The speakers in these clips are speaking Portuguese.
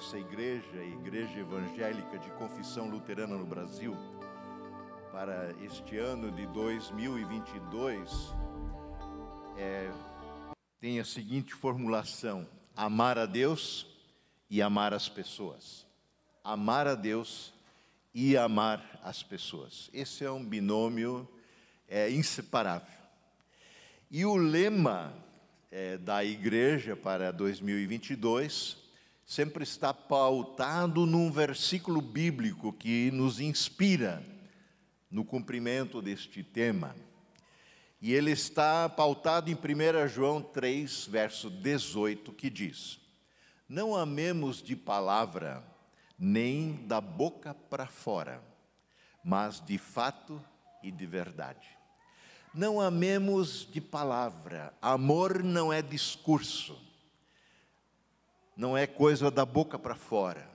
nossa igreja, Igreja Evangélica de Confissão Luterana no Brasil, para este ano de 2022, é, tem a seguinte formulação: amar a Deus e amar as pessoas. Amar a Deus e amar as pessoas. Esse é um binômio é, inseparável. E o lema é, da igreja para 2022 sempre está pautado num versículo bíblico que nos inspira no cumprimento deste tema. E ele está pautado em 1 João 3, verso 18, que diz: Não amemos de palavra, nem da boca para fora, mas de fato e de verdade. Não amemos de palavra, amor não é discurso, não é coisa da boca para fora.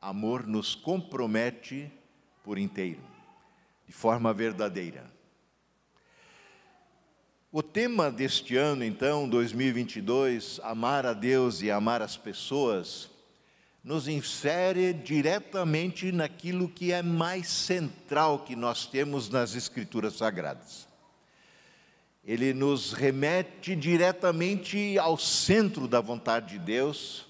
Amor nos compromete por inteiro, de forma verdadeira. O tema deste ano, então, 2022, amar a Deus e amar as pessoas, nos insere diretamente naquilo que é mais central que nós temos nas Escrituras Sagradas ele nos remete diretamente ao centro da vontade de Deus,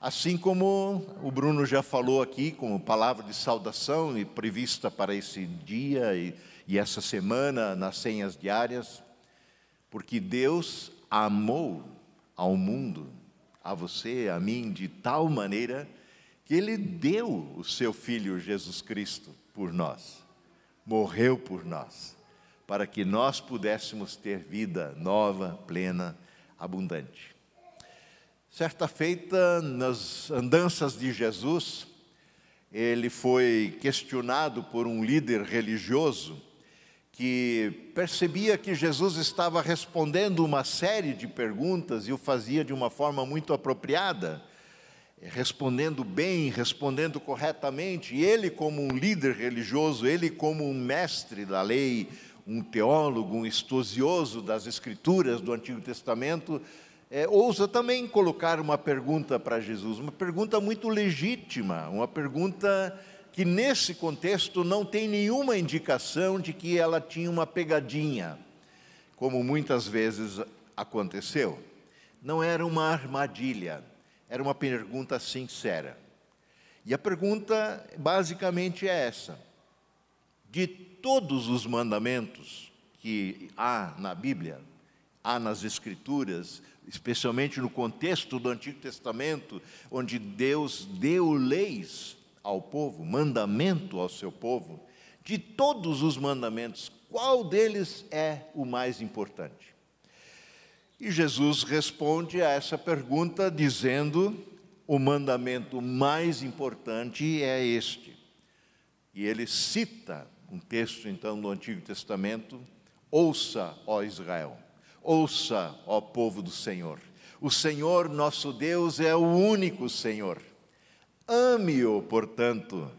assim como o Bruno já falou aqui, como palavra de saudação e prevista para esse dia e, e essa semana nas senhas diárias, porque Deus amou ao mundo, a você, a mim, de tal maneira que Ele deu o seu Filho Jesus Cristo por nós, morreu por nós para que nós pudéssemos ter vida nova, plena, abundante. Certa feita, nas andanças de Jesus, ele foi questionado por um líder religioso que percebia que Jesus estava respondendo uma série de perguntas e o fazia de uma forma muito apropriada, respondendo bem, respondendo corretamente. E ele, como um líder religioso, ele, como um mestre da lei, um teólogo, um estudioso das Escrituras do Antigo Testamento, é, ousa também colocar uma pergunta para Jesus, uma pergunta muito legítima, uma pergunta que nesse contexto não tem nenhuma indicação de que ela tinha uma pegadinha, como muitas vezes aconteceu. Não era uma armadilha, era uma pergunta sincera. E a pergunta basicamente é essa: de todos os mandamentos que há na Bíblia, há nas Escrituras, especialmente no contexto do Antigo Testamento, onde Deus deu leis ao povo, mandamento ao seu povo, de todos os mandamentos, qual deles é o mais importante? E Jesus responde a essa pergunta dizendo: o mandamento mais importante é este. E ele cita um texto então do Antigo Testamento: Ouça, ó Israel, ouça, ó povo do Senhor. O Senhor nosso Deus é o único Senhor. Ame-o, portanto,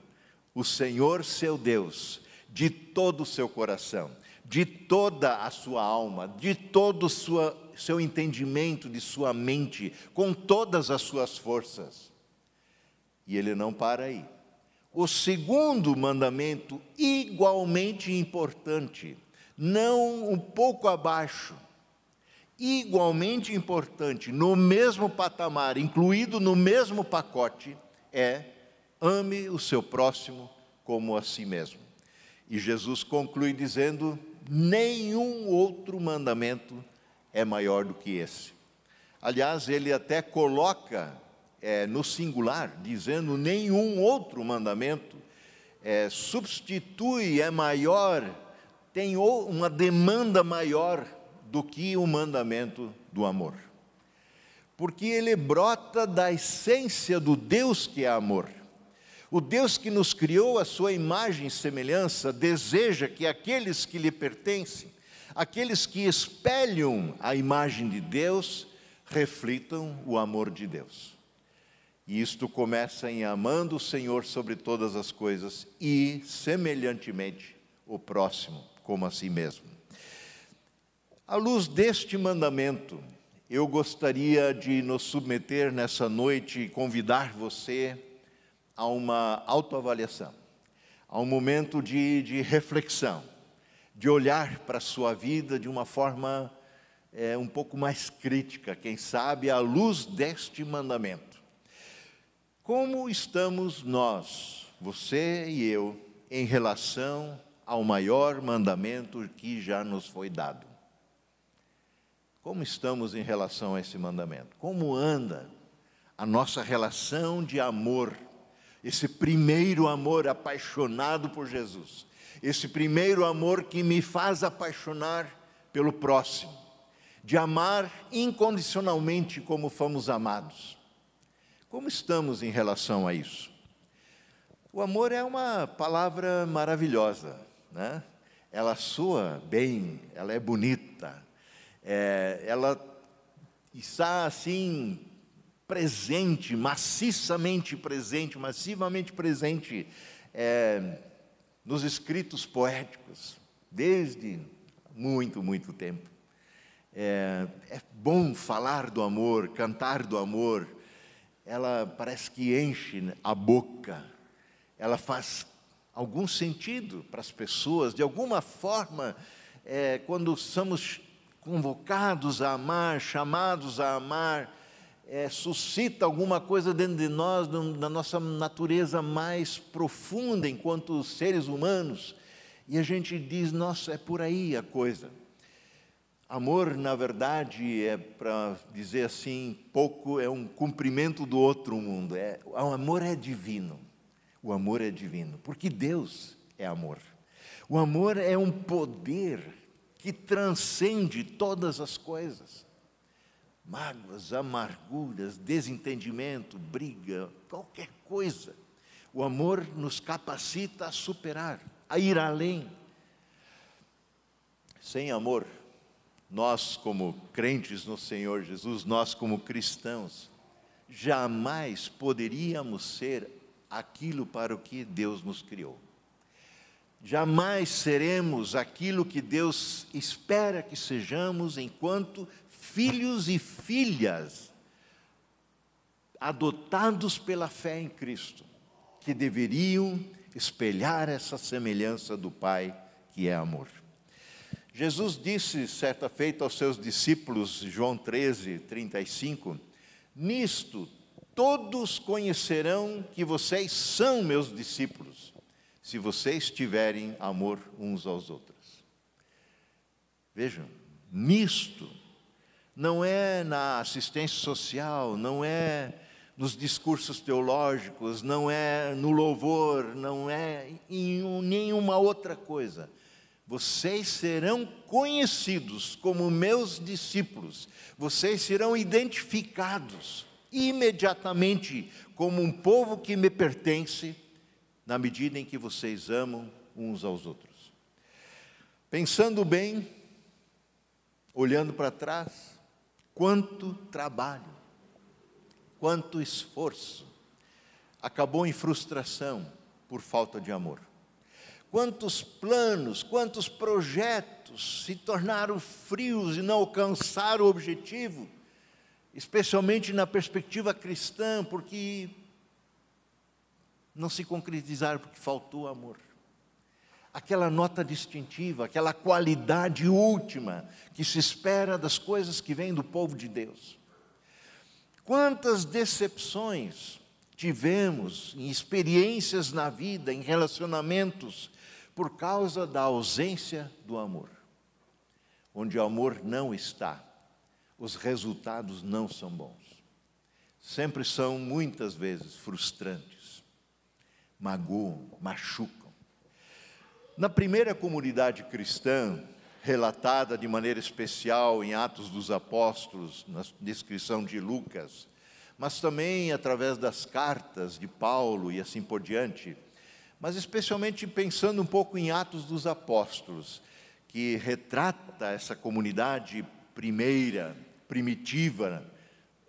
o Senhor seu Deus, de todo o seu coração, de toda a sua alma, de todo o seu entendimento, de sua mente, com todas as suas forças. E ele não para aí. O segundo mandamento, igualmente importante, não um pouco abaixo, igualmente importante, no mesmo patamar, incluído no mesmo pacote, é ame o seu próximo como a si mesmo. E Jesus conclui dizendo: nenhum outro mandamento é maior do que esse. Aliás, ele até coloca é, no singular, dizendo nenhum outro mandamento é, substitui, é maior, tem uma demanda maior do que o mandamento do amor. Porque ele brota da essência do Deus que é amor. O Deus que nos criou a sua imagem e semelhança deseja que aqueles que lhe pertencem, aqueles que espelham a imagem de Deus, reflitam o amor de Deus. E isto começa em amando o Senhor sobre todas as coisas e, semelhantemente, o próximo como a si mesmo. À luz deste mandamento, eu gostaria de nos submeter nessa noite e convidar você a uma autoavaliação, a um momento de, de reflexão, de olhar para a sua vida de uma forma é, um pouco mais crítica, quem sabe, à luz deste mandamento. Como estamos nós, você e eu, em relação ao maior mandamento que já nos foi dado? Como estamos em relação a esse mandamento? Como anda a nossa relação de amor, esse primeiro amor apaixonado por Jesus, esse primeiro amor que me faz apaixonar pelo próximo, de amar incondicionalmente como fomos amados. Como estamos em relação a isso? O amor é uma palavra maravilhosa, né? Ela soa bem, ela é bonita, é, ela está assim presente, maciçamente presente, massivamente presente é, nos escritos poéticos, desde muito, muito tempo. É, é bom falar do amor, cantar do amor, ela parece que enche a boca, ela faz algum sentido para as pessoas, de alguma forma, é, quando somos convocados a amar, chamados a amar, é, suscita alguma coisa dentro de nós, da nossa natureza mais profunda enquanto seres humanos, e a gente diz: nossa, é por aí a coisa. Amor, na verdade, é para dizer assim, pouco é um cumprimento do outro mundo. É, o amor é divino. O amor é divino, porque Deus é amor. O amor é um poder que transcende todas as coisas. Mágoas, amarguras, desentendimento, briga, qualquer coisa. O amor nos capacita a superar, a ir além. Sem amor, nós, como crentes no Senhor Jesus, nós, como cristãos, jamais poderíamos ser aquilo para o que Deus nos criou jamais seremos aquilo que Deus espera que sejamos enquanto filhos e filhas adotados pela fé em Cristo, que deveriam espelhar essa semelhança do Pai, que é amor. Jesus disse certa feita aos seus discípulos, João 13, 35, Nisto todos conhecerão que vocês são meus discípulos se vocês tiverem amor uns aos outros. Vejam, nisto, não é na assistência social, não é nos discursos teológicos, não é no louvor, não é em nenhuma outra coisa. Vocês serão conhecidos como meus discípulos, vocês serão identificados imediatamente como um povo que me pertence na medida em que vocês amam uns aos outros. Pensando bem, olhando para trás, quanto trabalho, quanto esforço acabou em frustração por falta de amor. Quantos planos, quantos projetos se tornaram frios e não alcançaram o objetivo, especialmente na perspectiva cristã, porque não se concretizaram porque faltou amor. Aquela nota distintiva, aquela qualidade última que se espera das coisas que vêm do povo de Deus. Quantas decepções tivemos em experiências na vida, em relacionamentos, por causa da ausência do amor. Onde o amor não está, os resultados não são bons. Sempre são, muitas vezes, frustrantes magoam, machucam. Na primeira comunidade cristã, relatada de maneira especial em Atos dos Apóstolos, na descrição de Lucas, mas também através das cartas de Paulo e assim por diante, mas especialmente pensando um pouco em Atos dos Apóstolos, que retrata essa comunidade primeira, primitiva,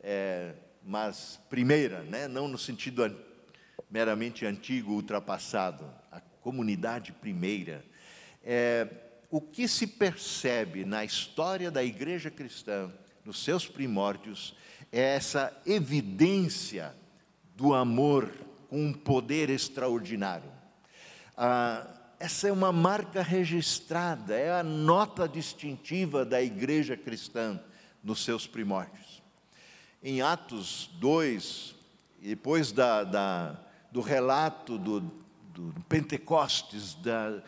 é, mas primeira, né? não no sentido meramente antigo, ultrapassado, a comunidade primeira. É, o que se percebe na história da igreja cristã nos seus primórdios, é essa evidência do amor com um poder extraordinário. Ah, essa é uma marca registrada, é a nota distintiva da igreja cristã nos seus primórdios. Em Atos 2, depois da, da, do relato do, do Pentecostes, da,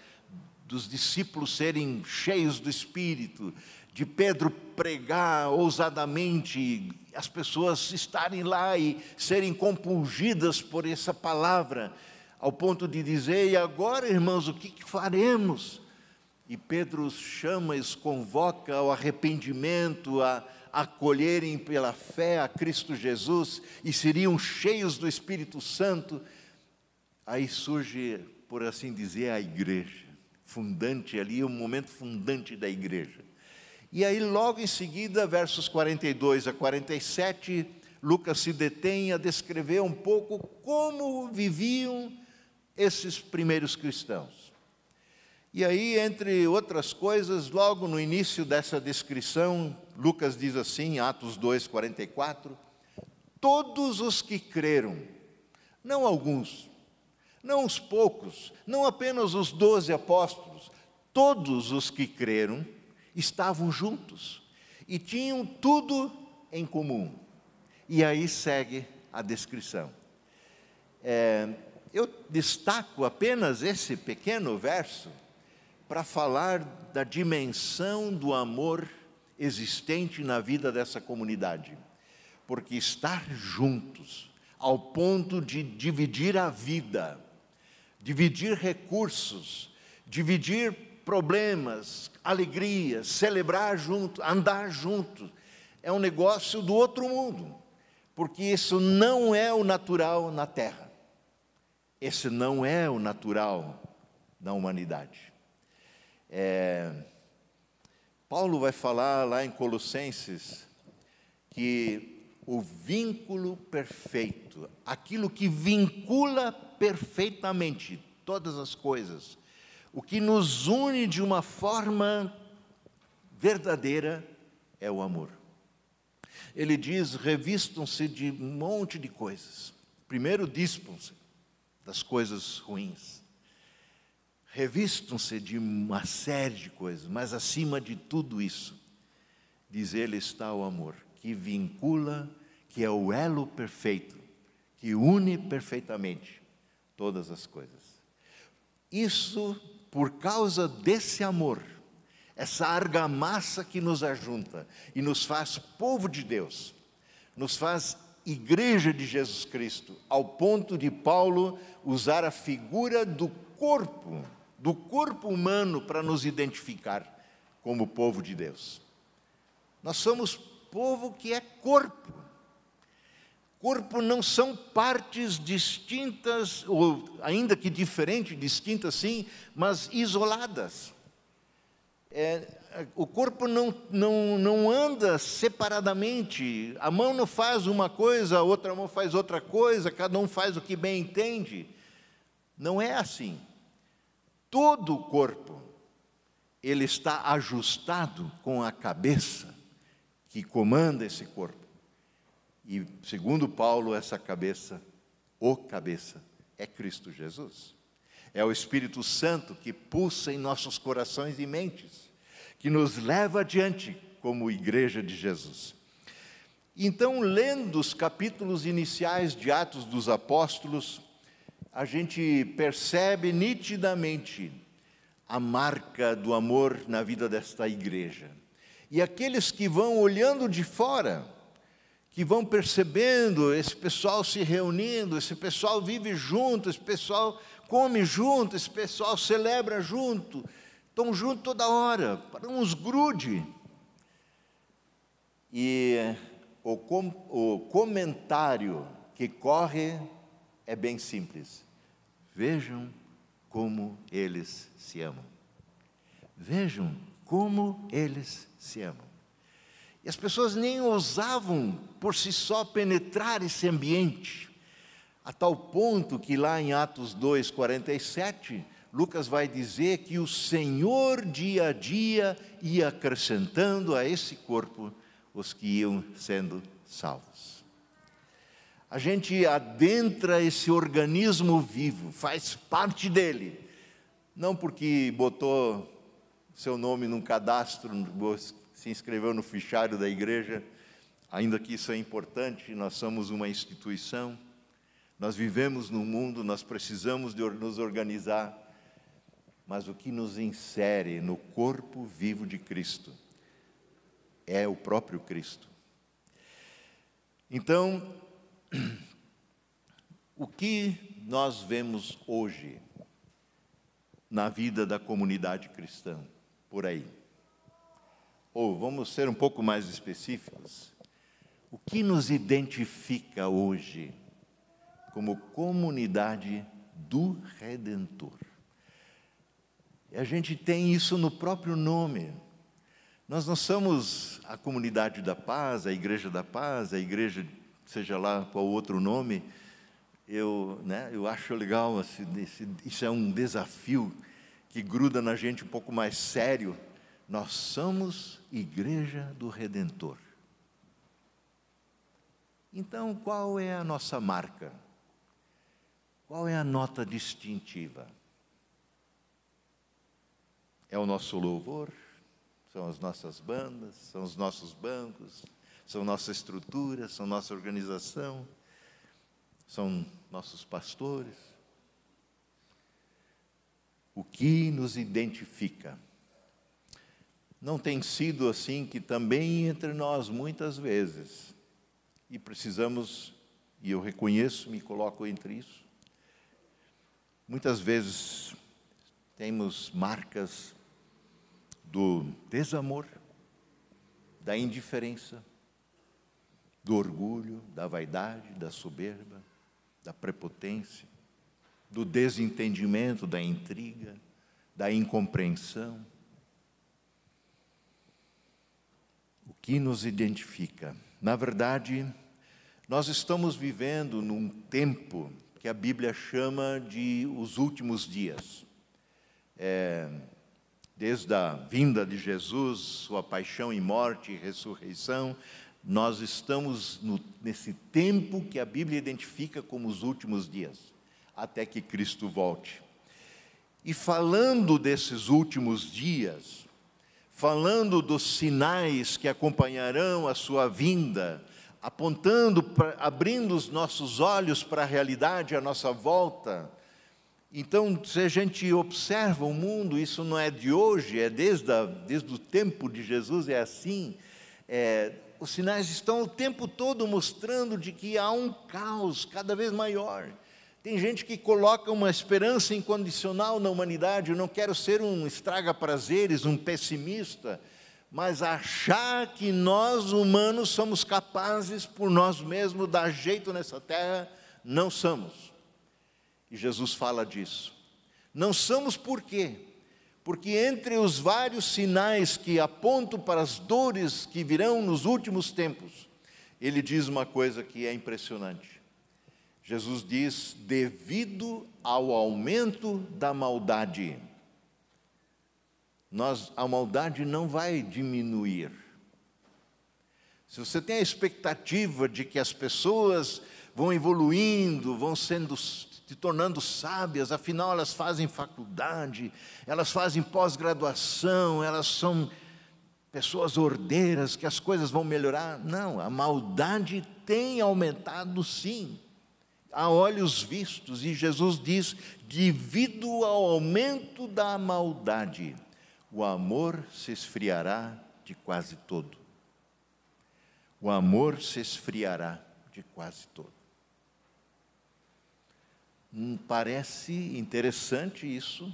dos discípulos serem cheios do Espírito, de Pedro pregar ousadamente, as pessoas estarem lá e serem compungidas por essa palavra, ao ponto de dizer: e agora, irmãos, o que, que faremos? E Pedro chama, os convoca ao arrependimento, a acolherem pela fé a Cristo Jesus e seriam cheios do Espírito Santo. Aí surge, por assim dizer, a igreja, fundante ali, o momento fundante da igreja. E aí, logo em seguida, versos 42 a 47, Lucas se detém a descrever um pouco como viviam esses primeiros cristãos. E aí, entre outras coisas, logo no início dessa descrição, Lucas diz assim, Atos 2, 44, todos os que creram, não alguns, não os poucos, não apenas os doze apóstolos, todos os que creram estavam juntos e tinham tudo em comum. E aí segue a descrição. É, eu destaco apenas esse pequeno verso para falar da dimensão do amor existente na vida dessa comunidade, porque estar juntos ao ponto de dividir a vida, dividir recursos, dividir problemas, alegrias, celebrar junto, andar junto, é um negócio do outro mundo, porque isso não é o natural na terra. Esse não é o natural na humanidade. É, Paulo vai falar lá em Colossenses que o vínculo perfeito, aquilo que vincula perfeitamente todas as coisas, o que nos une de uma forma verdadeira é o amor. Ele diz: revistam-se de um monte de coisas. Primeiro, dispam-se das coisas ruins revistam-se de uma série de coisas, mas acima de tudo isso, diz ele, está o amor, que vincula, que é o elo perfeito, que une perfeitamente todas as coisas. Isso, por causa desse amor, essa argamassa que nos ajunta e nos faz povo de Deus, nos faz igreja de Jesus Cristo, ao ponto de Paulo usar a figura do corpo do corpo humano para nos identificar como povo de Deus. Nós somos povo que é corpo. Corpo não são partes distintas, ou ainda que diferentes, distintas sim, mas isoladas. É, o corpo não, não, não anda separadamente, a mão não faz uma coisa, a outra mão faz outra coisa, cada um faz o que bem entende. Não é assim todo o corpo, ele está ajustado com a cabeça que comanda esse corpo. E, segundo Paulo, essa cabeça, o cabeça, é Cristo Jesus. É o Espírito Santo que pulsa em nossos corações e mentes, que nos leva adiante como igreja de Jesus. Então, lendo os capítulos iniciais de Atos dos Apóstolos, a gente percebe nitidamente a marca do amor na vida desta igreja. E aqueles que vão olhando de fora, que vão percebendo esse pessoal se reunindo, esse pessoal vive junto, esse pessoal come junto, esse pessoal celebra junto, estão juntos toda hora, para uns grude. E o, com, o comentário que corre é bem simples. Vejam como eles se amam. Vejam como eles se amam. E as pessoas nem ousavam por si só penetrar esse ambiente, a tal ponto que lá em Atos 2, 47, Lucas vai dizer que o Senhor dia a dia ia acrescentando a esse corpo os que iam sendo salvos. A gente adentra esse organismo vivo, faz parte dele, não porque botou seu nome num cadastro, se inscreveu no fichário da igreja, ainda que isso é importante, nós somos uma instituição, nós vivemos no mundo, nós precisamos de nos organizar, mas o que nos insere no corpo vivo de Cristo é o próprio Cristo. Então, o que nós vemos hoje na vida da comunidade cristã por aí? Ou vamos ser um pouco mais específicos. O que nos identifica hoje como comunidade do Redentor? E a gente tem isso no próprio nome. Nós não somos a comunidade da paz, a igreja da paz, a igreja, seja lá qual outro nome. Eu, né, eu acho legal, esse, isso é um desafio que gruda na gente um pouco mais sério. Nós somos igreja do Redentor. Então, qual é a nossa marca? Qual é a nota distintiva? É o nosso louvor? são as nossas bandas, são os nossos bancos, são nossa estrutura, são nossa organização, são nossos pastores. O que nos identifica? Não tem sido assim que também entre nós muitas vezes, e precisamos, e eu reconheço, me coloco entre isso, muitas vezes temos marcas do desamor, da indiferença, do orgulho, da vaidade, da soberba, da prepotência, do desentendimento, da intriga, da incompreensão. O que nos identifica? Na verdade, nós estamos vivendo num tempo que a Bíblia chama de os últimos dias. É, desde a vinda de Jesus, sua paixão e morte e ressurreição, nós estamos no, nesse tempo que a Bíblia identifica como os últimos dias, até que Cristo volte. E falando desses últimos dias, falando dos sinais que acompanharão a sua vinda, apontando, pra, abrindo os nossos olhos para a realidade à nossa volta, então, se a gente observa o mundo, isso não é de hoje, é desde, a, desde o tempo de Jesus, é assim. É, os sinais estão o tempo todo mostrando de que há um caos cada vez maior. Tem gente que coloca uma esperança incondicional na humanidade. Eu não quero ser um estraga-prazeres, um pessimista, mas achar que nós humanos somos capazes por nós mesmos dar jeito nessa terra, não somos. E Jesus fala disso. Não somos por quê? Porque entre os vários sinais que apontam para as dores que virão nos últimos tempos, ele diz uma coisa que é impressionante. Jesus diz: devido ao aumento da maldade, nós, a maldade não vai diminuir. Se você tem a expectativa de que as pessoas vão evoluindo, vão sendo se tornando sábias, afinal elas fazem faculdade, elas fazem pós-graduação, elas são pessoas ordeiras, que as coisas vão melhorar. Não, a maldade tem aumentado sim, a olhos vistos, e Jesus diz: devido ao aumento da maldade, o amor se esfriará de quase todo. O amor se esfriará de quase todo. Hum, parece interessante isso.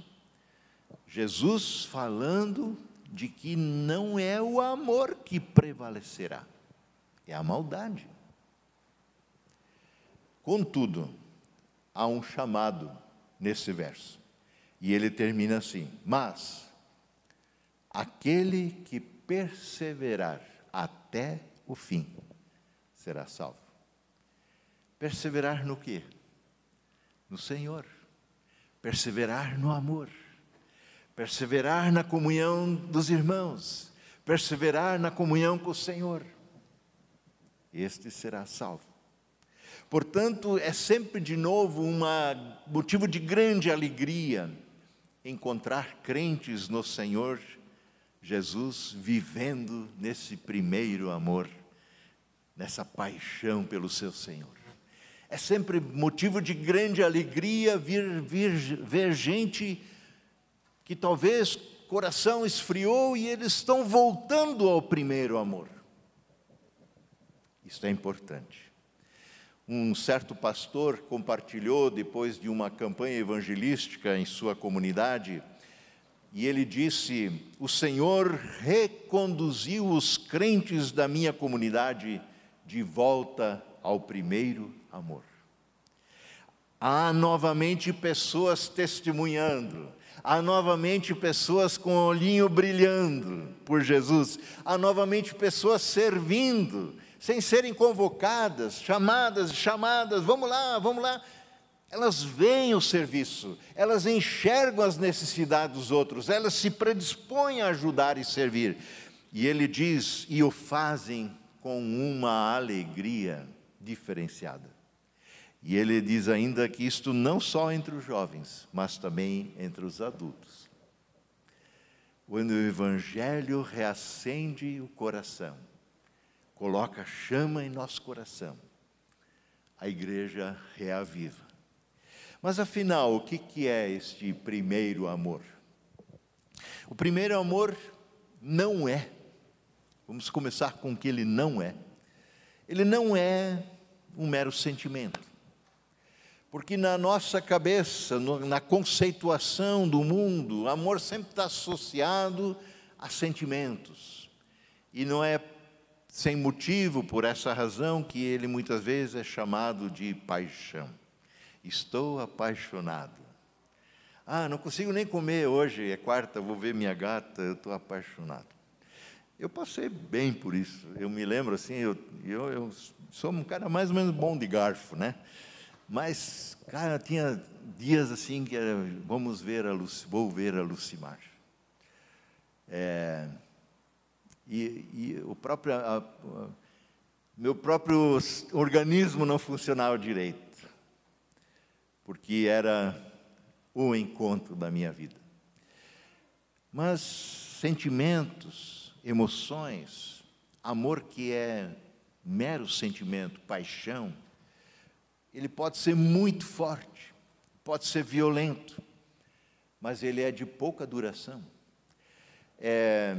Jesus falando de que não é o amor que prevalecerá, é a maldade. Contudo, há um chamado nesse verso, e ele termina assim: Mas aquele que perseverar até o fim será salvo. Perseverar no quê? no Senhor, perseverar no amor, perseverar na comunhão dos irmãos, perseverar na comunhão com o Senhor. este será salvo. Portanto, é sempre de novo um motivo de grande alegria encontrar crentes no Senhor Jesus vivendo nesse primeiro amor, nessa paixão pelo seu Senhor. É sempre motivo de grande alegria vir, vir, ver gente que talvez coração esfriou e eles estão voltando ao primeiro amor. Isso é importante. Um certo pastor compartilhou, depois de uma campanha evangelística em sua comunidade, e ele disse: O Senhor reconduziu os crentes da minha comunidade de volta ao primeiro amor. Há novamente pessoas testemunhando, há novamente pessoas com o olhinho brilhando por Jesus, há novamente pessoas servindo, sem serem convocadas, chamadas, chamadas, vamos lá, vamos lá. Elas veem o serviço, elas enxergam as necessidades dos outros, elas se predispõem a ajudar e servir. E ele diz, e o fazem com uma alegria diferenciada. E ele diz ainda que isto não só entre os jovens, mas também entre os adultos. Quando o Evangelho reacende o coração, coloca chama em nosso coração, a igreja reaviva. Mas afinal, o que, é este primeiro amor? O primeiro amor não é, vamos começar com o que ele não é. Ele não é um mero sentimento. Porque na nossa cabeça, na conceituação do mundo, amor sempre está associado a sentimentos. E não é sem motivo, por essa razão, que ele muitas vezes é chamado de paixão. Estou apaixonado. Ah, não consigo nem comer hoje, é quarta, vou ver minha gata, eu estou apaixonado. Eu passei bem por isso. Eu me lembro assim, eu, eu, eu sou um cara mais ou menos bom de garfo, né? Mas, cara, tinha dias assim que era, vamos ver a Luci, vou ver a Lucimar. É, e, e o próprio, a, a, meu próprio organismo não funcionava direito, porque era o encontro da minha vida. Mas sentimentos, emoções, amor que é mero sentimento, paixão, ele pode ser muito forte, pode ser violento, mas ele é de pouca duração. É,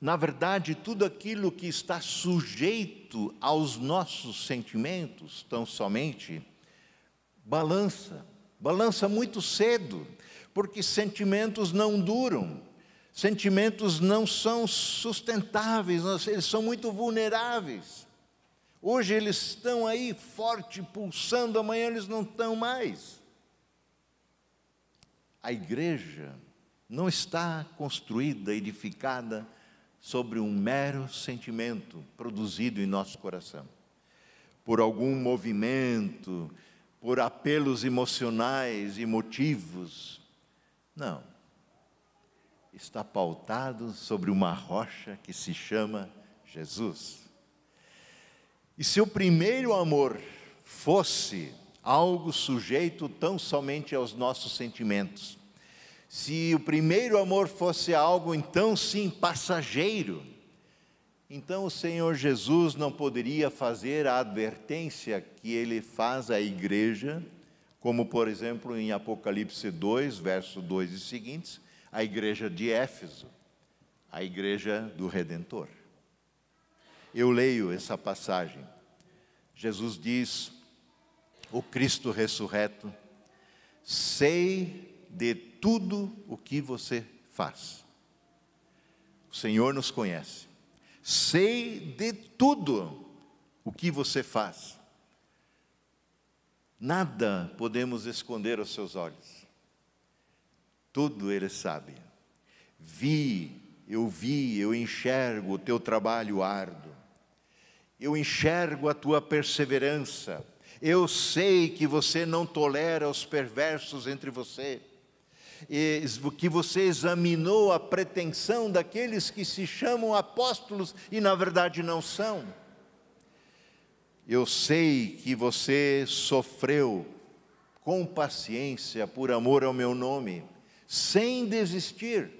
na verdade, tudo aquilo que está sujeito aos nossos sentimentos, tão somente, balança, balança muito cedo, porque sentimentos não duram, sentimentos não são sustentáveis, eles são muito vulneráveis. Hoje eles estão aí forte, pulsando, amanhã eles não estão mais. A igreja não está construída, edificada, sobre um mero sentimento produzido em nosso coração, por algum movimento, por apelos emocionais e motivos. Não. Está pautado sobre uma rocha que se chama Jesus. E se o primeiro amor fosse algo sujeito tão somente aos nossos sentimentos, se o primeiro amor fosse algo, então sim, passageiro, então o Senhor Jesus não poderia fazer a advertência que ele faz à igreja, como por exemplo em Apocalipse 2, verso 2 e seguintes, a igreja de Éfeso, a igreja do Redentor. Eu leio essa passagem. Jesus diz: O Cristo ressurreto, sei de tudo o que você faz. O Senhor nos conhece. Sei de tudo o que você faz. Nada podemos esconder aos seus olhos. Tudo Ele sabe. Vi, eu vi, eu enxergo o teu trabalho árduo. Eu enxergo a tua perseverança. Eu sei que você não tolera os perversos entre você que você examinou a pretensão daqueles que se chamam apóstolos e na verdade não são. eu sei que você sofreu com paciência por amor ao meu nome, sem desistir.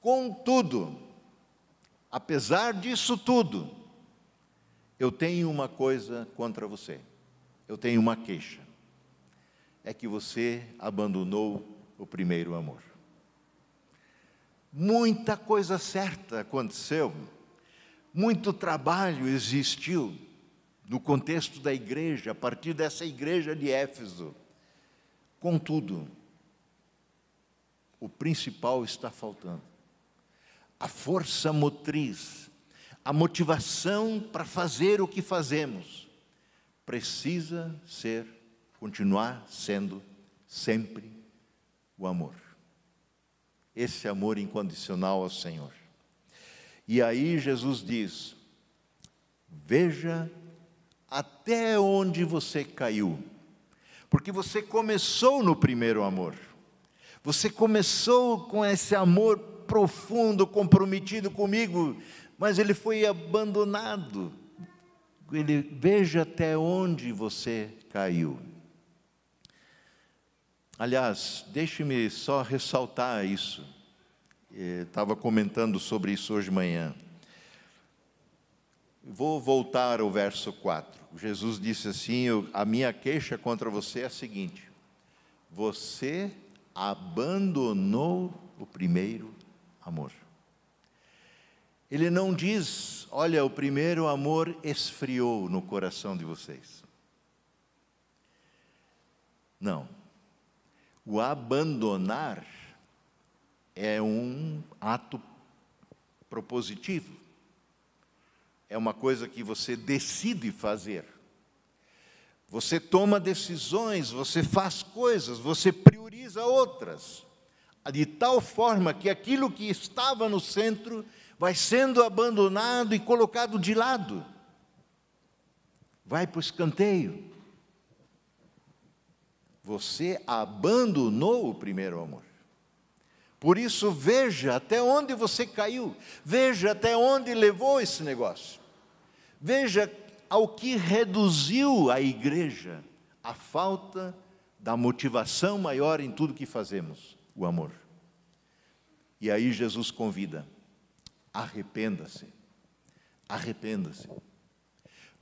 Contudo, apesar disso tudo, eu tenho uma coisa contra você. Eu tenho uma queixa. É que você abandonou o primeiro amor. Muita coisa certa aconteceu, muito trabalho existiu no contexto da igreja, a partir dessa igreja de Éfeso. Contudo, o principal está faltando. A força motriz, a motivação para fazer o que fazemos, precisa ser, continuar sendo sempre o amor. Esse amor incondicional ao Senhor. E aí Jesus diz: Veja até onde você caiu. Porque você começou no primeiro amor. Você começou com esse amor profundo, comprometido comigo, mas ele foi abandonado. Ele veja até onde você caiu. Aliás, deixe-me só ressaltar isso. Estava comentando sobre isso hoje de manhã. Vou voltar ao verso 4. Jesus disse assim: A minha queixa contra você é a seguinte: você abandonou o primeiro amor. Ele não diz, olha, o primeiro amor esfriou no coração de vocês. Não. O abandonar é um ato propositivo é uma coisa que você decide fazer. Você toma decisões, você faz coisas, você prioriza outras, de tal forma que aquilo que estava no centro vai sendo abandonado e colocado de lado, vai para o escanteio. Você abandonou o primeiro amor. Por isso, veja até onde você caiu, veja até onde levou esse negócio. Veja ao que reduziu a igreja a falta da motivação maior em tudo que fazemos, o amor. E aí Jesus convida: arrependa-se, arrependa-se,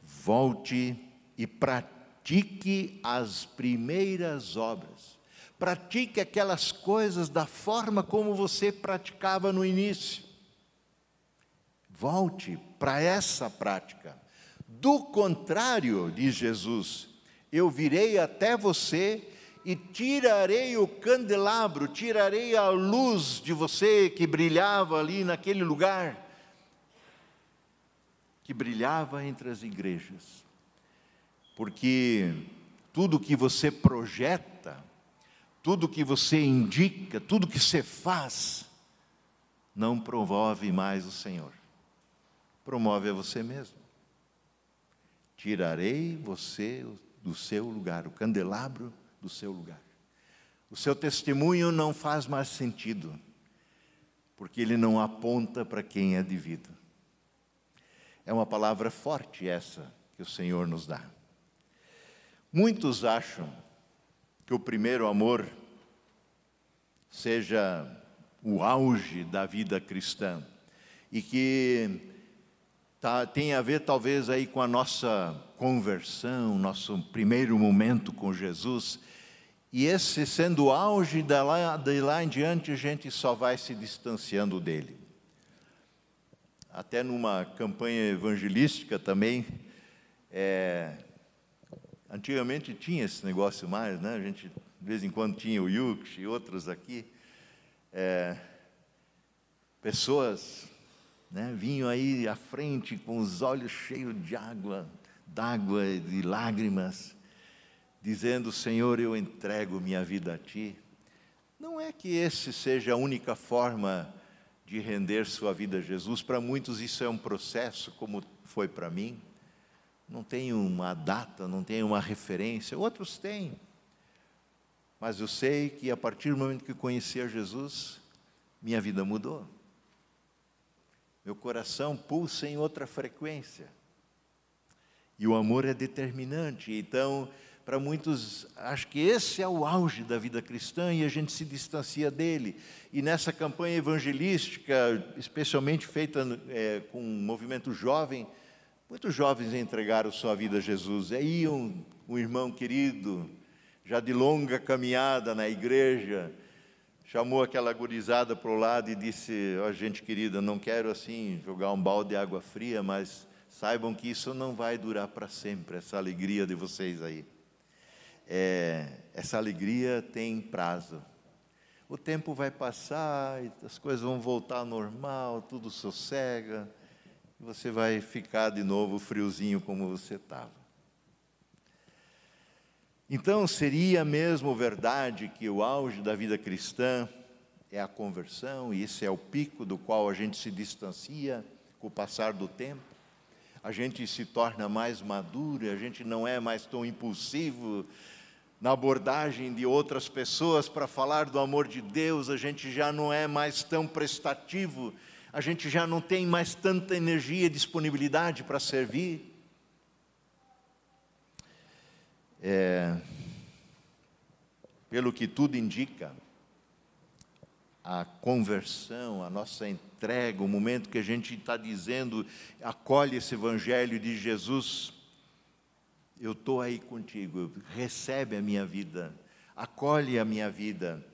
volte e pratique as primeiras obras. Pratique aquelas coisas da forma como você praticava no início. Volte para essa prática. Do contrário, diz Jesus, eu virei até você e tirarei o candelabro, tirarei a luz de você que brilhava ali naquele lugar, que brilhava entre as igrejas. Porque tudo que você projeta, tudo que você indica, tudo que você faz, não promove mais o Senhor promove a você mesmo. Tirarei você do seu lugar, o candelabro do seu lugar. O seu testemunho não faz mais sentido, porque ele não aponta para quem é devido. É uma palavra forte essa que o Senhor nos dá. Muitos acham que o primeiro amor seja o auge da vida cristã e que tá, tem a ver talvez aí com a nossa conversão, nosso primeiro momento com Jesus. E esse sendo o auge, de lá, de lá em diante a gente só vai se distanciando dele. Até numa campanha evangelística também, é, antigamente tinha esse negócio mais, né? A gente de vez em quando tinha o Yuksh e outros aqui. É, pessoas né, vinham aí à frente com os olhos cheios de água, d'água e de lágrimas, dizendo: Senhor, eu entrego minha vida a Ti. Não é que esse seja a única forma de render sua vida a Jesus. Para muitos isso é um processo, como foi para mim. Não tem uma data, não tem uma referência. Outros têm. Mas eu sei que a partir do momento que conheci a Jesus, minha vida mudou. Meu coração pulsa em outra frequência. E o amor é determinante. Então, para muitos, acho que esse é o auge da vida cristã e a gente se distancia dele. E nessa campanha evangelística, especialmente feita é, com um movimento jovem, muitos jovens entregaram sua vida a Jesus. Aí um, um irmão querido, já de longa caminhada na igreja, chamou aquela gurizada para o lado e disse: Ó, oh, gente querida, não quero assim jogar um balde de água fria, mas saibam que isso não vai durar para sempre, essa alegria de vocês aí. É, essa alegria tem prazo. O tempo vai passar, as coisas vão voltar ao normal, tudo sossega, e você vai ficar de novo friozinho como você estava. Então, seria mesmo verdade que o auge da vida cristã é a conversão, e esse é o pico do qual a gente se distancia com o passar do tempo? A gente se torna mais maduro, a gente não é mais tão impulsivo na abordagem de outras pessoas para falar do amor de Deus, a gente já não é mais tão prestativo, a gente já não tem mais tanta energia e disponibilidade para servir. É, pelo que tudo indica, a conversão, a nossa entrega, o momento que a gente está dizendo, acolhe esse evangelho de Jesus, eu estou aí contigo, recebe a minha vida, acolhe a minha vida.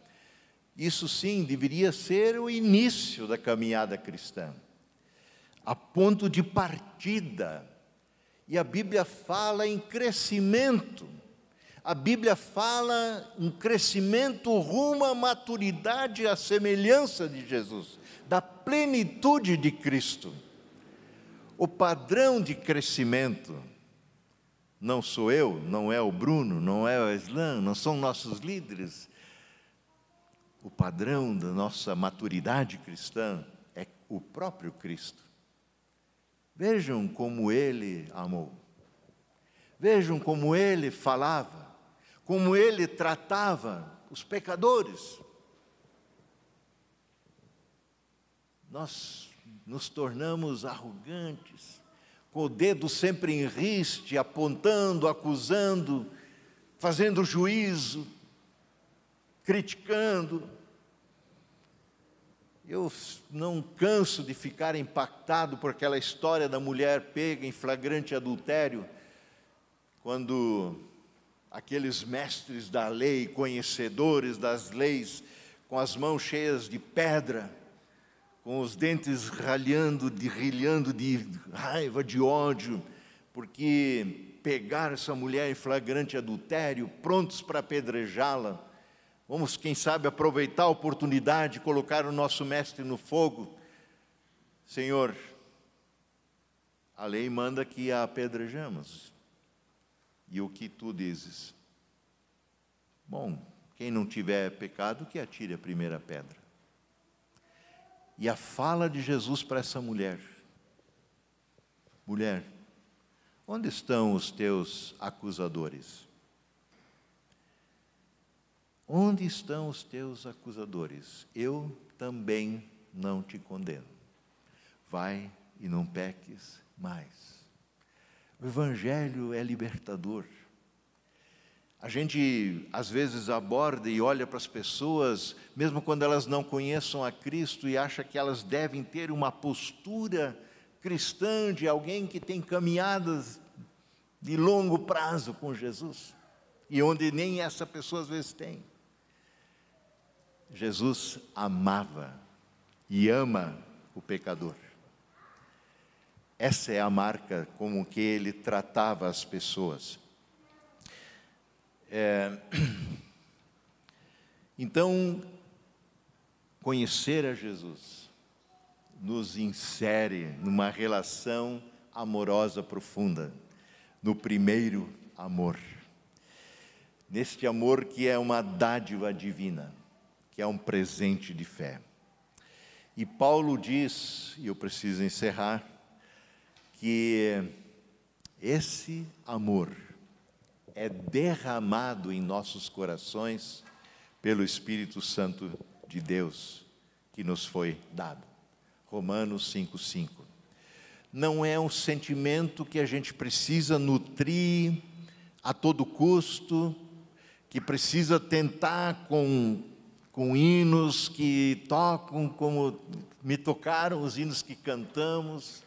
Isso sim deveria ser o início da caminhada cristã, a ponto de partida e a Bíblia fala em crescimento. A Bíblia fala em crescimento rumo à maturidade, à semelhança de Jesus, da plenitude de Cristo. O padrão de crescimento não sou eu, não é o Bruno, não é o Islam, não são nossos líderes. O padrão da nossa maturidade cristã é o próprio Cristo. Vejam como ele amou. Vejam como ele falava, como ele tratava os pecadores. Nós nos tornamos arrogantes, com o dedo sempre em riste, apontando, acusando, fazendo juízo, criticando. Eu não canso de ficar impactado por aquela história da mulher pega em flagrante adultério, quando aqueles mestres da lei, conhecedores das leis, com as mãos cheias de pedra, com os dentes ralhando, de, rilhando de raiva, de ódio, porque pegaram essa mulher em flagrante adultério, prontos para apedrejá-la, Vamos, quem sabe, aproveitar a oportunidade de colocar o nosso mestre no fogo. Senhor, a lei manda que a apedrejamos. E o que tu dizes? Bom, quem não tiver pecado, que atire a primeira pedra. E a fala de Jesus para essa mulher: Mulher, onde estão os teus acusadores? Onde estão os teus acusadores? Eu também não te condeno. Vai e não peques mais. O Evangelho é libertador. A gente às vezes aborda e olha para as pessoas, mesmo quando elas não conheçam a Cristo, e acha que elas devem ter uma postura cristã de alguém que tem caminhadas de longo prazo com Jesus, e onde nem essa pessoa às vezes tem. Jesus amava e ama o pecador. Essa é a marca como que ele tratava as pessoas. É... Então, conhecer a Jesus nos insere numa relação amorosa profunda, no primeiro amor. Neste amor que é uma dádiva divina que é um presente de fé. E Paulo diz, e eu preciso encerrar, que esse amor é derramado em nossos corações pelo Espírito Santo de Deus que nos foi dado. Romanos 5:5. não é um sentimento que a gente precisa nutrir a todo custo, que precisa tentar com, com hinos que tocam como me tocaram os hinos que cantamos,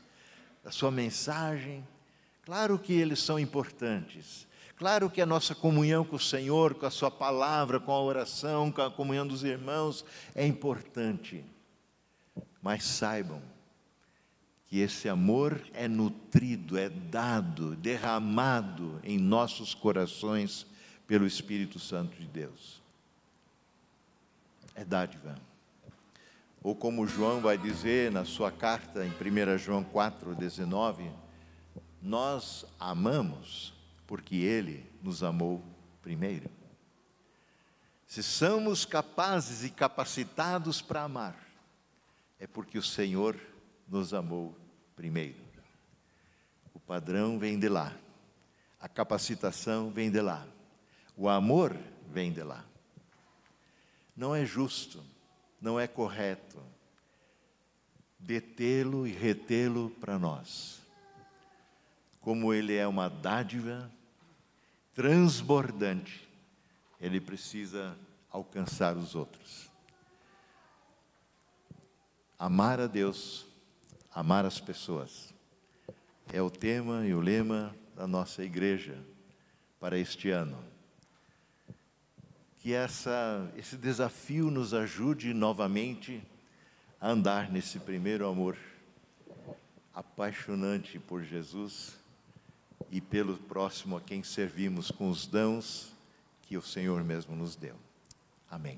a sua mensagem. Claro que eles são importantes. Claro que a nossa comunhão com o Senhor, com a Sua palavra, com a oração, com a comunhão dos irmãos é importante. Mas saibam que esse amor é nutrido, é dado, derramado em nossos corações pelo Espírito Santo de Deus. É dádiva. Ou como João vai dizer na sua carta em 1 João 4,19, nós amamos porque Ele nos amou primeiro. Se somos capazes e capacitados para amar, é porque o Senhor nos amou primeiro. O padrão vem de lá, a capacitação vem de lá, o amor vem de lá. Não é justo, não é correto detê-lo e retê-lo para nós. Como ele é uma dádiva transbordante, ele precisa alcançar os outros. Amar a Deus amar as pessoas. É o tema e o lema da nossa igreja para este ano. Que essa, esse desafio nos ajude novamente a andar nesse primeiro amor apaixonante por Jesus e pelo próximo a quem servimos com os dons que o Senhor mesmo nos deu. Amém.